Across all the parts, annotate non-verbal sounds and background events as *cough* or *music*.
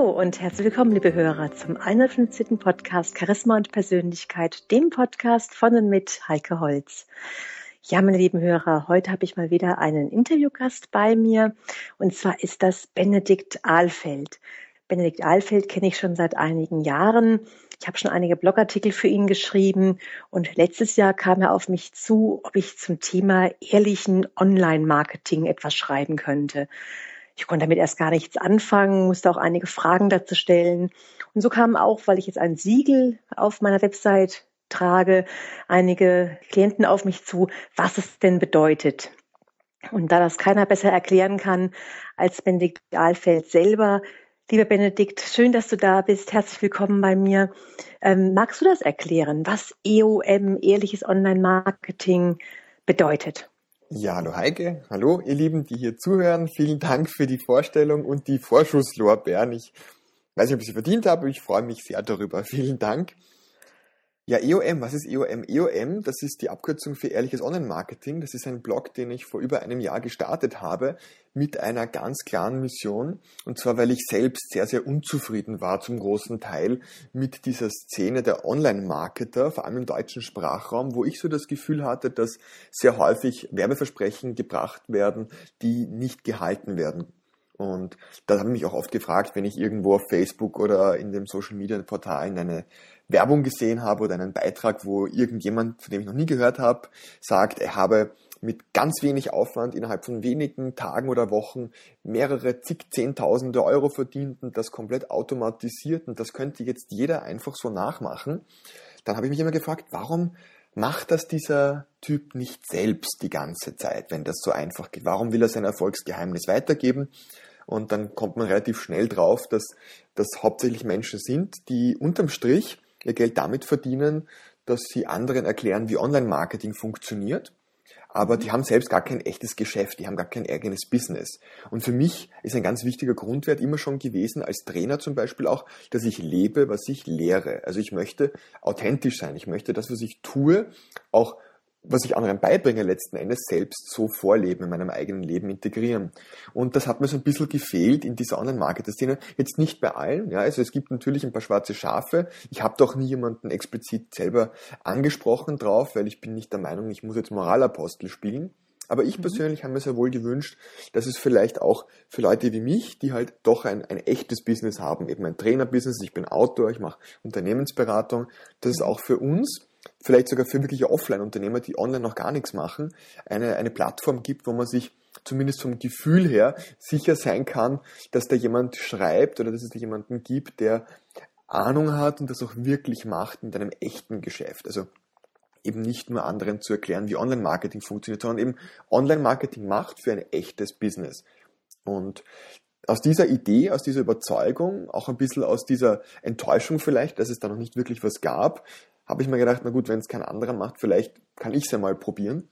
Hallo und herzlich willkommen, liebe Hörer, zum 150. Podcast Charisma und Persönlichkeit, dem Podcast von und mit Heike Holz. Ja, meine lieben Hörer, heute habe ich mal wieder einen Interviewgast bei mir und zwar ist das Benedikt Ahlfeld. Benedikt Ahlfeld kenne ich schon seit einigen Jahren. Ich habe schon einige Blogartikel für ihn geschrieben und letztes Jahr kam er auf mich zu, ob ich zum Thema ehrlichen Online-Marketing etwas schreiben könnte. Ich konnte damit erst gar nichts anfangen, musste auch einige Fragen dazu stellen. Und so kamen auch, weil ich jetzt ein Siegel auf meiner Website trage, einige Klienten auf mich zu, was es denn bedeutet. Und da das keiner besser erklären kann als Benedikt Ahlfeld selber, Lieber Benedikt, schön, dass du da bist. Herzlich willkommen bei mir. Ähm, magst du das erklären, was EOM, ehrliches Online-Marketing, bedeutet? Ja, hallo Heike, hallo ihr Lieben, die hier zuhören. Vielen Dank für die Vorstellung und die Vorschusslorbeeren. Ich weiß nicht, ob ich sie verdient habe, ich freue mich sehr darüber. Vielen Dank. Ja, EOM, was ist EOM? EOM, das ist die Abkürzung für ehrliches Online-Marketing. Das ist ein Blog, den ich vor über einem Jahr gestartet habe mit einer ganz klaren Mission. Und zwar, weil ich selbst sehr, sehr unzufrieden war zum großen Teil mit dieser Szene der Online-Marketer, vor allem im deutschen Sprachraum, wo ich so das Gefühl hatte, dass sehr häufig Werbeversprechen gebracht werden, die nicht gehalten werden und da habe ich mich auch oft gefragt, wenn ich irgendwo auf Facebook oder in dem Social Media Portal eine Werbung gesehen habe oder einen Beitrag, wo irgendjemand, von dem ich noch nie gehört habe, sagt, er habe mit ganz wenig Aufwand innerhalb von wenigen Tagen oder Wochen mehrere zig Zehntausende Euro verdient und das komplett automatisiert und das könnte jetzt jeder einfach so nachmachen, dann habe ich mich immer gefragt, warum macht das dieser Typ nicht selbst die ganze Zeit, wenn das so einfach geht? Warum will er sein Erfolgsgeheimnis weitergeben? Und dann kommt man relativ schnell drauf, dass das hauptsächlich Menschen sind, die unterm Strich ihr Geld damit verdienen, dass sie anderen erklären, wie Online-Marketing funktioniert. Aber die haben selbst gar kein echtes Geschäft, die haben gar kein eigenes Business. Und für mich ist ein ganz wichtiger Grundwert immer schon gewesen, als Trainer zum Beispiel auch, dass ich lebe, was ich lehre. Also ich möchte authentisch sein. Ich möchte das, was ich tue, auch was ich anderen beibringe, letzten Endes selbst so vorleben, in meinem eigenen Leben integrieren. Und das hat mir so ein bisschen gefehlt in dieser Online-Marketer-Szene. Jetzt nicht bei allen, ja, also es gibt natürlich ein paar schwarze Schafe. Ich habe doch nie jemanden explizit selber angesprochen drauf, weil ich bin nicht der Meinung, ich muss jetzt Moralapostel spielen. Aber ich mhm. persönlich habe mir sehr wohl gewünscht, dass es vielleicht auch für Leute wie mich, die halt doch ein, ein echtes Business haben, eben ein Trainerbusiness, ich bin Autor, ich mache Unternehmensberatung, dass es auch für uns vielleicht sogar für wirkliche Offline-Unternehmer, die online noch gar nichts machen, eine, eine Plattform gibt, wo man sich zumindest vom Gefühl her sicher sein kann, dass da jemand schreibt oder dass es da jemanden gibt, der Ahnung hat und das auch wirklich macht in einem echten Geschäft. Also eben nicht nur anderen zu erklären, wie Online-Marketing funktioniert, sondern eben Online-Marketing macht für ein echtes Business. Und aus dieser Idee, aus dieser Überzeugung, auch ein bisschen aus dieser Enttäuschung vielleicht, dass es da noch nicht wirklich was gab, habe ich mir gedacht, na gut, wenn es kein anderer macht, vielleicht kann ich es ja mal probieren.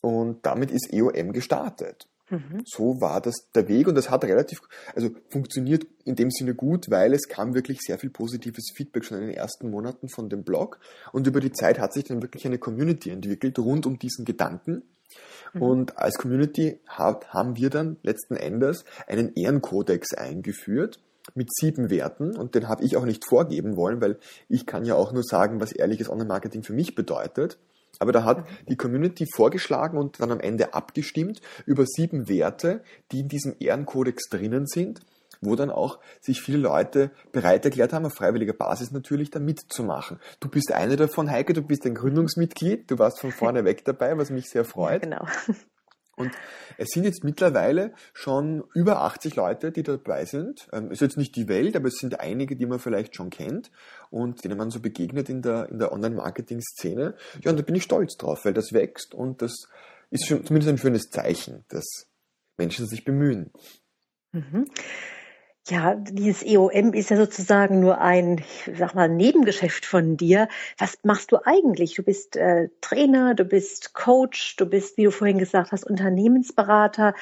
Und damit ist EOM gestartet. Mhm. So war das der Weg und das hat relativ, also funktioniert in dem Sinne gut, weil es kam wirklich sehr viel positives Feedback schon in den ersten Monaten von dem Blog und über die Zeit hat sich dann wirklich eine Community entwickelt rund um diesen Gedanken. Mhm. Und als Community hat, haben wir dann letzten Endes einen Ehrenkodex eingeführt, mit sieben Werten und den habe ich auch nicht vorgeben wollen, weil ich kann ja auch nur sagen, was ehrliches Online-Marketing für mich bedeutet. Aber da hat die Community vorgeschlagen und dann am Ende abgestimmt über sieben Werte, die in diesem Ehrenkodex drinnen sind, wo dann auch sich viele Leute bereit erklärt haben, auf freiwilliger Basis natürlich da mitzumachen. Du bist eine davon, Heike, du bist ein Gründungsmitglied, du warst von vorne weg dabei, was mich sehr *laughs* freut. Genau. Und es sind jetzt mittlerweile schon über 80 Leute, die dabei sind. Ähm, ist jetzt nicht die Welt, aber es sind einige, die man vielleicht schon kennt und denen man so begegnet in der, in der Online-Marketing-Szene. Ja, und da bin ich stolz drauf, weil das wächst und das ist schon zumindest ein schönes Zeichen, dass Menschen sich bemühen. Mhm. Ja, dieses EOM ist ja sozusagen nur ein, ich sag mal, Nebengeschäft von dir. Was machst du eigentlich? Du bist äh, Trainer, du bist Coach, du bist, wie du vorhin gesagt hast, Unternehmensberater.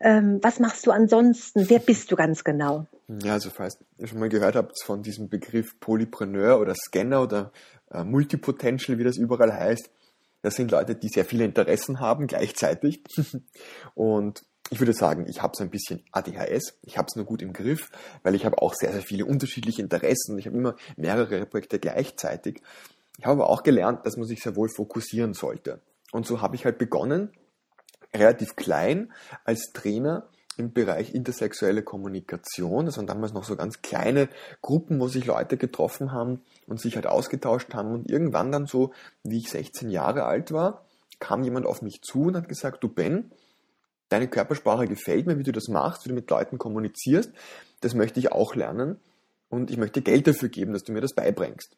Ähm, was machst du ansonsten? Wer bist du ganz genau? Ja, also falls ihr schon mal gehört habt von diesem Begriff Polypreneur oder Scanner oder äh, Multipotential, wie das überall heißt, das sind Leute, die sehr viele Interessen haben gleichzeitig. *laughs* Und ich würde sagen, ich habe so ein bisschen ADHS. Ich habe es nur gut im Griff, weil ich habe auch sehr, sehr viele unterschiedliche Interessen. Ich habe immer mehrere Projekte gleichzeitig. Ich habe aber auch gelernt, dass man sich sehr wohl fokussieren sollte. Und so habe ich halt begonnen, relativ klein als Trainer im Bereich intersexuelle Kommunikation. Das waren damals noch so ganz kleine Gruppen, wo sich Leute getroffen haben und sich halt ausgetauscht haben. Und irgendwann dann so, wie ich 16 Jahre alt war, kam jemand auf mich zu und hat gesagt, du Ben, deine Körpersprache gefällt mir, wie du das machst, wie du mit Leuten kommunizierst. Das möchte ich auch lernen. Und ich möchte Geld dafür geben, dass du mir das beibringst.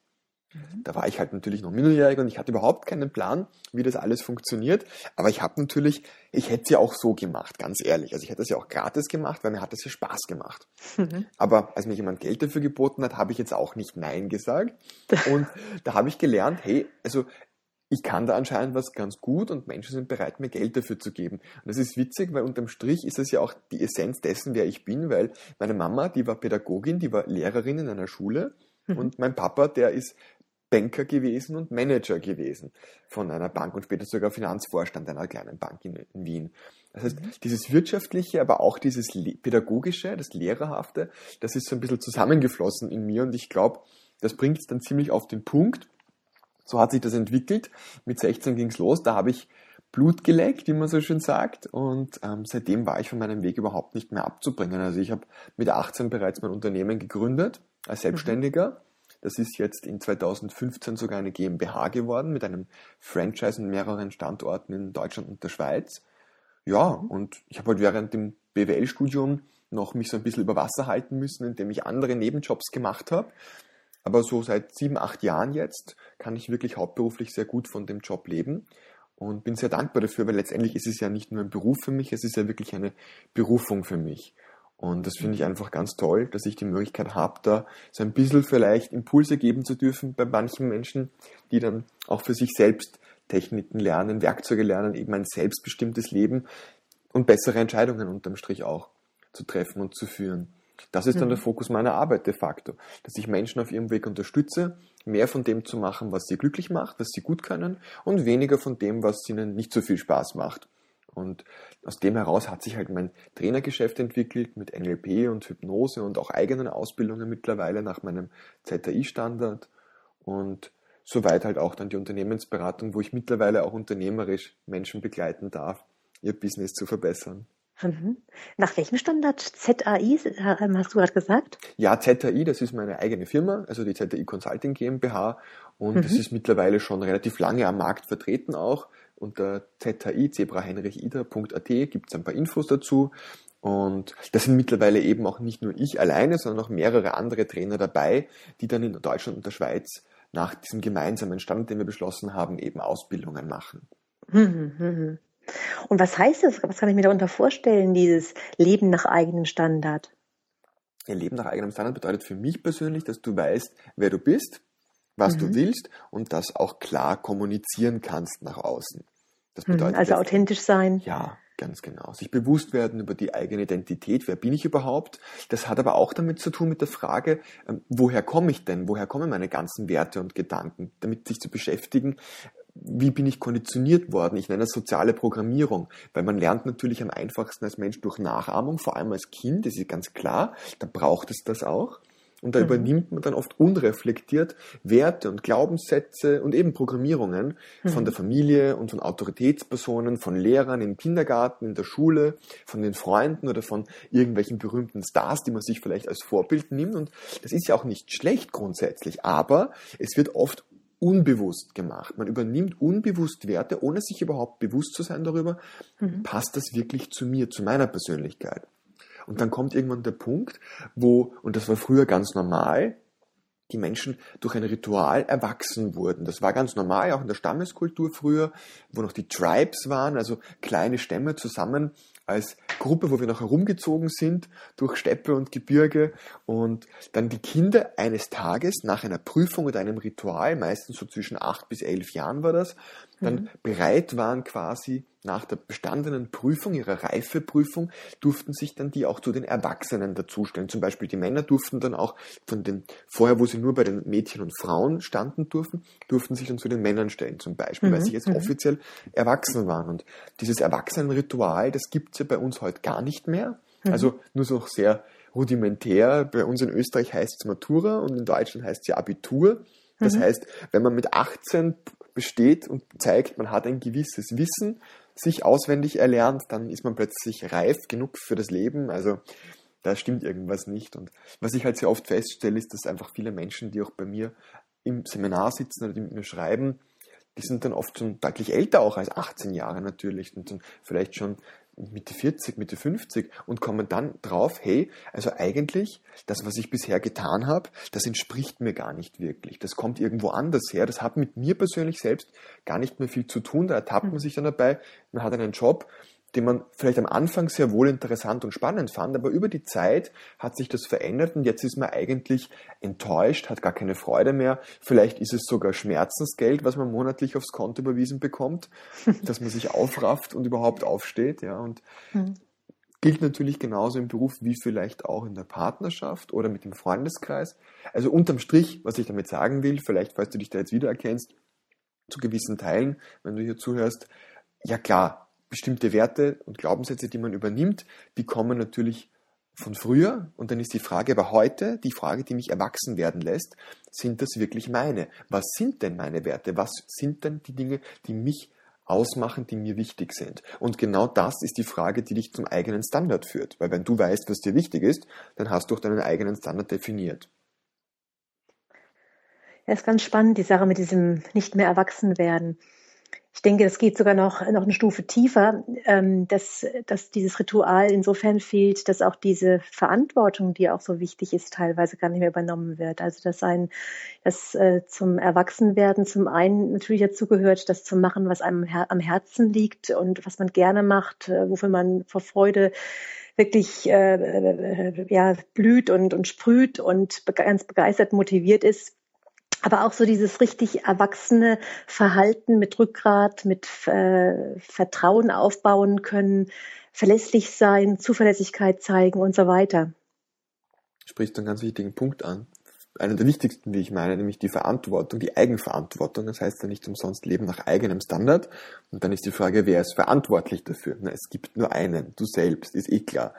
Mhm. Da war ich halt natürlich noch minderjährig und ich hatte überhaupt keinen Plan, wie das alles funktioniert. Aber ich habe natürlich, ich hätte es ja auch so gemacht, ganz ehrlich. Also ich hätte es ja auch gratis gemacht, weil mir hat es ja Spaß gemacht. Mhm. Aber als mir jemand Geld dafür geboten hat, habe ich jetzt auch nicht Nein gesagt. *laughs* Und da habe ich gelernt, hey, also ich kann da anscheinend was ganz gut und Menschen sind bereit, mir Geld dafür zu geben. Und das ist witzig, weil unterm Strich ist es ja auch die Essenz dessen, wer ich bin, weil meine Mama, die war Pädagogin, die war Lehrerin in einer Schule mhm. und mein Papa, der ist Banker gewesen und Manager gewesen von einer Bank und später sogar Finanzvorstand einer kleinen Bank in, in Wien. Das heißt, mhm. dieses wirtschaftliche, aber auch dieses pädagogische, das lehrerhafte, das ist so ein bisschen zusammengeflossen in mir und ich glaube, das bringt es dann ziemlich auf den Punkt. So hat sich das entwickelt. Mit 16 ging es los, da habe ich Blut geleckt, wie man so schön sagt. Und ähm, seitdem war ich von meinem Weg überhaupt nicht mehr abzubringen. Also ich habe mit 18 bereits mein Unternehmen gegründet als mhm. Selbstständiger. Mhm das ist jetzt in 2015 sogar eine GmbH geworden mit einem Franchise in mehreren Standorten in Deutschland und der Schweiz. Ja, und ich habe halt während dem BWL-Studium noch mich so ein bisschen über Wasser halten müssen, indem ich andere Nebenjobs gemacht habe. Aber so seit sieben, acht Jahren jetzt kann ich wirklich hauptberuflich sehr gut von dem Job leben und bin sehr dankbar dafür, weil letztendlich ist es ja nicht nur ein Beruf für mich, es ist ja wirklich eine Berufung für mich. Und das finde ich einfach ganz toll, dass ich die Möglichkeit habe, da so ein bisschen vielleicht Impulse geben zu dürfen bei manchen Menschen, die dann auch für sich selbst Techniken lernen, Werkzeuge lernen, eben ein selbstbestimmtes Leben und bessere Entscheidungen unterm Strich auch zu treffen und zu führen. Das ist dann der mhm. Fokus meiner Arbeit de facto, dass ich Menschen auf ihrem Weg unterstütze, mehr von dem zu machen, was sie glücklich macht, was sie gut können und weniger von dem, was ihnen nicht so viel Spaß macht. Und aus dem heraus hat sich halt mein Trainergeschäft entwickelt mit NLP und Hypnose und auch eigenen Ausbildungen mittlerweile nach meinem ZAI-Standard. Und soweit halt auch dann die Unternehmensberatung, wo ich mittlerweile auch unternehmerisch Menschen begleiten darf, ihr Business zu verbessern. Mhm. Nach welchem Standard? ZAI, hast du gerade gesagt? Ja, ZAI, das ist meine eigene Firma, also die ZAI Consulting GmbH. Und mhm. das ist mittlerweile schon relativ lange am Markt vertreten auch. Unter ZHI, zebraheinrichida.at gibt es ein paar Infos dazu. Und das sind mittlerweile eben auch nicht nur ich alleine, sondern auch mehrere andere Trainer dabei, die dann in Deutschland und der Schweiz nach diesem gemeinsamen Stand, den wir beschlossen haben, eben Ausbildungen machen. Mhm, mhm. Und was heißt das? Was kann ich mir darunter vorstellen, dieses Leben nach eigenem Standard? Ja, Leben nach eigenem Standard bedeutet für mich persönlich, dass du weißt, wer du bist, was mhm. du willst und das auch klar kommunizieren kannst nach außen. Das mhm. bedeutet, also authentisch sein. Ja, ganz genau. Sich bewusst werden über die eigene Identität. Wer bin ich überhaupt? Das hat aber auch damit zu tun mit der Frage, ähm, woher komme ich denn? Woher kommen meine ganzen Werte und Gedanken? Damit sich zu beschäftigen, wie bin ich konditioniert worden? Ich nenne das soziale Programmierung, weil man lernt natürlich am einfachsten als Mensch durch Nachahmung, vor allem als Kind, das ist ganz klar, da braucht es das auch. Und da mhm. übernimmt man dann oft unreflektiert Werte und Glaubenssätze und eben Programmierungen mhm. von der Familie und von Autoritätspersonen, von Lehrern im Kindergarten, in der Schule, von den Freunden oder von irgendwelchen berühmten Stars, die man sich vielleicht als Vorbild nimmt. Und das ist ja auch nicht schlecht grundsätzlich, aber es wird oft unbewusst gemacht. Man übernimmt unbewusst Werte, ohne sich überhaupt bewusst zu sein darüber, mhm. passt das wirklich zu mir, zu meiner Persönlichkeit. Und dann kommt irgendwann der Punkt, wo, und das war früher ganz normal, die Menschen durch ein Ritual erwachsen wurden. Das war ganz normal, auch in der Stammeskultur früher, wo noch die Tribes waren, also kleine Stämme zusammen als Gruppe, wo wir noch herumgezogen sind durch Steppe und Gebirge und dann die Kinder eines Tages nach einer Prüfung oder einem Ritual, meistens so zwischen acht bis elf Jahren war das, dann mhm. bereit waren quasi nach der bestandenen Prüfung, ihrer Reifeprüfung, durften sich dann die auch zu den Erwachsenen dazustellen. Zum Beispiel die Männer durften dann auch von den, vorher wo sie nur bei den Mädchen und Frauen standen durften, durften sich dann zu den Männern stellen zum Beispiel, mhm. weil sie jetzt mhm. offiziell erwachsen waren. Und dieses Erwachsenenritual, das gibt's ja bei uns heute gar nicht mehr. Mhm. Also nur so sehr rudimentär. Bei uns in Österreich heißt es Matura und in Deutschland heißt es ja Abitur. Das mhm. heißt, wenn man mit 18 besteht und zeigt, man hat ein gewisses Wissen, sich auswendig erlernt, dann ist man plötzlich reif genug für das Leben. Also da stimmt irgendwas nicht. Und was ich halt sehr oft feststelle, ist, dass einfach viele Menschen, die auch bei mir im Seminar sitzen oder die mit mir schreiben, die sind dann oft schon deutlich älter auch als 18 Jahre natürlich und dann vielleicht schon Mitte 40, Mitte 50 und kommen dann drauf, hey, also eigentlich, das, was ich bisher getan habe, das entspricht mir gar nicht wirklich. Das kommt irgendwo anders her. Das hat mit mir persönlich selbst gar nicht mehr viel zu tun. Da ertappt man hm. sich dann dabei, man hat einen Job, den man vielleicht am Anfang sehr wohl interessant und spannend fand, aber über die Zeit hat sich das verändert und jetzt ist man eigentlich enttäuscht, hat gar keine Freude mehr. Vielleicht ist es sogar Schmerzensgeld, was man monatlich aufs Konto überwiesen bekommt, *laughs* dass man sich aufrafft und überhaupt aufsteht, ja, und mhm. gilt natürlich genauso im Beruf wie vielleicht auch in der Partnerschaft oder mit dem Freundeskreis. Also unterm Strich, was ich damit sagen will, vielleicht falls du dich da jetzt wiedererkennst, zu gewissen Teilen, wenn du hier zuhörst, ja klar, bestimmte Werte und Glaubenssätze, die man übernimmt, die kommen natürlich von früher und dann ist die Frage aber heute, die Frage, die mich erwachsen werden lässt, sind das wirklich meine? Was sind denn meine Werte? Was sind denn die Dinge, die mich ausmachen, die mir wichtig sind? Und genau das ist die Frage, die dich zum eigenen Standard führt. Weil wenn du weißt, was dir wichtig ist, dann hast du auch deinen eigenen Standard definiert. Ja, ist ganz spannend, die Sache mit diesem nicht mehr erwachsen werden. Ich denke, das geht sogar noch, noch eine Stufe tiefer, ähm, dass, dass dieses Ritual insofern fehlt, dass auch diese Verantwortung, die auch so wichtig ist, teilweise gar nicht mehr übernommen wird. Also dass ein, dass äh, zum Erwachsenwerden zum einen natürlich dazu gehört, das zu machen, was einem her am Herzen liegt und was man gerne macht, äh, wofür man vor Freude wirklich äh, äh, ja, blüht und, und sprüht und ganz begeistert motiviert ist aber auch so dieses richtig erwachsene Verhalten mit Rückgrat, mit äh, Vertrauen aufbauen können, verlässlich sein, Zuverlässigkeit zeigen und so weiter. Sprichst einen ganz wichtigen Punkt an. Einer der wichtigsten, wie ich meine, nämlich die Verantwortung, die Eigenverantwortung. Das heißt ja nicht umsonst Leben nach eigenem Standard. Und dann ist die Frage, wer ist verantwortlich dafür? Na, es gibt nur einen, du selbst, ist eh klar.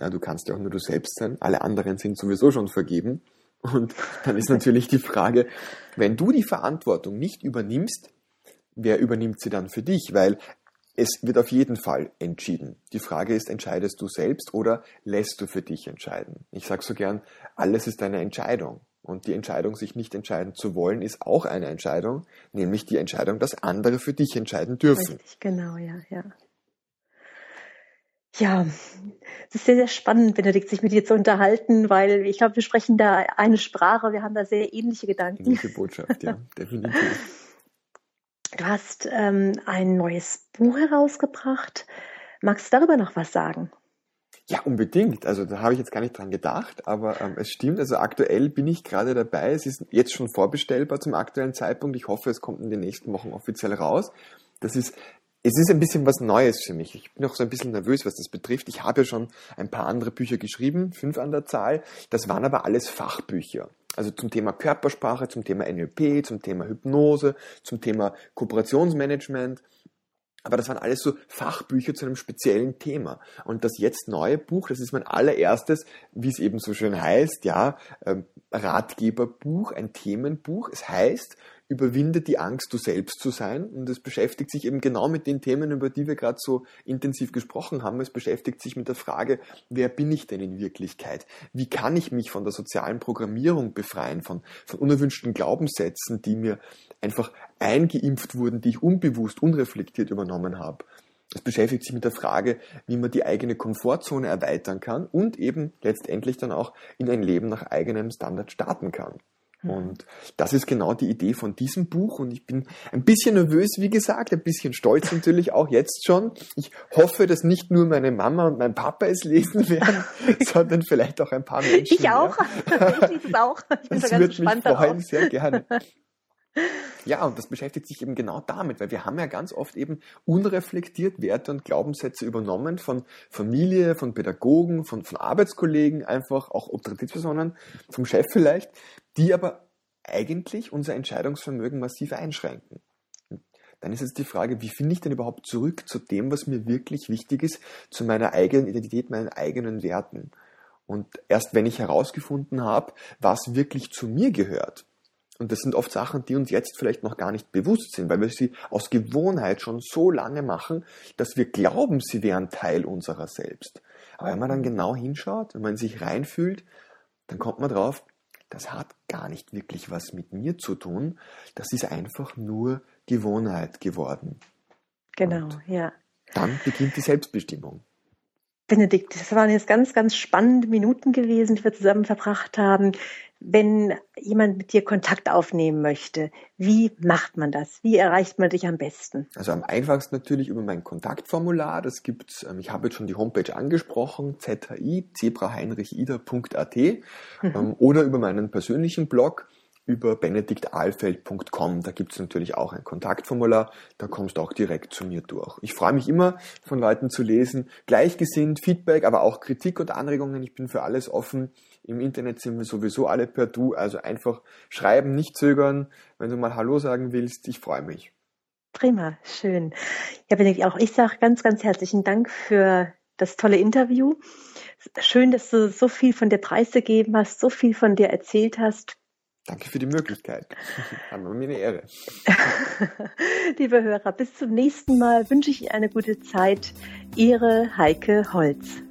Ja, du kannst ja auch nur du selbst sein. Alle anderen sind sowieso schon vergeben. Und dann ist natürlich die Frage, wenn du die Verantwortung nicht übernimmst, wer übernimmt sie dann für dich? Weil es wird auf jeden Fall entschieden. Die Frage ist, entscheidest du selbst oder lässt du für dich entscheiden? Ich sage so gern, alles ist eine Entscheidung. Und die Entscheidung, sich nicht entscheiden zu wollen, ist auch eine Entscheidung, nämlich die Entscheidung, dass andere für dich entscheiden dürfen. Richtig, genau, ja, ja. Ja, es ist sehr, sehr spannend, Benedikt, sich mit dir zu unterhalten, weil ich glaube, wir sprechen da eine Sprache, wir haben da sehr ähnliche Gedanken. Ähnliche Botschaft, ja, *laughs* definitiv. Du hast ähm, ein neues Buch herausgebracht. Magst du darüber noch was sagen? Ja, unbedingt. Also da habe ich jetzt gar nicht dran gedacht, aber ähm, es stimmt. Also aktuell bin ich gerade dabei. Es ist jetzt schon vorbestellbar zum aktuellen Zeitpunkt. Ich hoffe, es kommt in den nächsten Wochen offiziell raus. Das ist es ist ein bisschen was Neues für mich. Ich bin auch so ein bisschen nervös, was das betrifft. Ich habe ja schon ein paar andere Bücher geschrieben, fünf an der Zahl. Das waren aber alles Fachbücher. Also zum Thema Körpersprache, zum Thema NLP, zum Thema Hypnose, zum Thema Kooperationsmanagement. Aber das waren alles so Fachbücher zu einem speziellen Thema. Und das jetzt neue Buch, das ist mein allererstes, wie es eben so schön heißt, ja, ähm, Ratgeberbuch, ein Themenbuch. Es heißt überwinde die Angst, du selbst zu sein. Und es beschäftigt sich eben genau mit den Themen, über die wir gerade so intensiv gesprochen haben. Es beschäftigt sich mit der Frage, wer bin ich denn in Wirklichkeit? Wie kann ich mich von der sozialen Programmierung befreien, von, von unerwünschten Glaubenssätzen, die mir einfach eingeimpft wurden, die ich unbewusst, unreflektiert übernommen habe? Es beschäftigt sich mit der Frage, wie man die eigene Komfortzone erweitern kann und eben letztendlich dann auch in ein Leben nach eigenem Standard starten kann. Mhm. Und das ist genau die Idee von diesem Buch. Und ich bin ein bisschen nervös, wie gesagt, ein bisschen stolz natürlich auch jetzt schon. Ich hoffe, dass nicht nur meine Mama und mein Papa es lesen werden, *laughs* sondern vielleicht auch ein paar Menschen. Ich auch. *laughs* ich lese es auch. Ich bin das so ganz würde mich freuen, sehr gerne. *laughs* *laughs* Ja, und das beschäftigt sich eben genau damit, weil wir haben ja ganz oft eben unreflektiert Werte und Glaubenssätze übernommen von Familie, von Pädagogen, von, von Arbeitskollegen, einfach auch Autoritätspersonen, vom Chef vielleicht, die aber eigentlich unser Entscheidungsvermögen massiv einschränken. Dann ist jetzt die Frage, wie finde ich denn überhaupt zurück zu dem, was mir wirklich wichtig ist, zu meiner eigenen Identität, meinen eigenen Werten? Und erst wenn ich herausgefunden habe, was wirklich zu mir gehört, und das sind oft Sachen, die uns jetzt vielleicht noch gar nicht bewusst sind, weil wir sie aus Gewohnheit schon so lange machen, dass wir glauben, sie wären Teil unserer selbst. Aber wenn man dann genau hinschaut, wenn man sich reinfühlt, dann kommt man drauf, das hat gar nicht wirklich was mit mir zu tun. Das ist einfach nur Gewohnheit geworden. Genau, Und ja. Dann beginnt die Selbstbestimmung. Benedikt, das waren jetzt ganz, ganz spannende Minuten gewesen, die wir zusammen verbracht haben. Wenn jemand mit dir Kontakt aufnehmen möchte, wie macht man das? Wie erreicht man dich am besten? Also am einfachsten natürlich über mein Kontaktformular. Das gibt's, ähm, ich habe jetzt schon die Homepage angesprochen, zi, zebraheinrichida.at mhm. Ähm, oder über meinen persönlichen Blog über benediktalfeld.com. Da gibt es natürlich auch ein Kontaktformular, da kommst du auch direkt zu mir durch. Ich freue mich immer, von Leuten zu lesen, gleichgesinnt, Feedback, aber auch Kritik und Anregungen. Ich bin für alles offen. Im Internet sind wir sowieso alle per Du, also einfach schreiben, nicht zögern. Wenn du mal Hallo sagen willst, ich freue mich. Prima, schön. Ja, Benedikt, auch ich sage ganz, ganz herzlichen Dank für das tolle Interview. Schön, dass du so viel von dir preisgegeben hast, so viel von dir erzählt hast. Danke für die Möglichkeit. *laughs* Haben wir mir eine Ehre. *laughs* Liebe Hörer, bis zum nächsten Mal wünsche ich Ihnen eine gute Zeit. Ihre Heike Holz.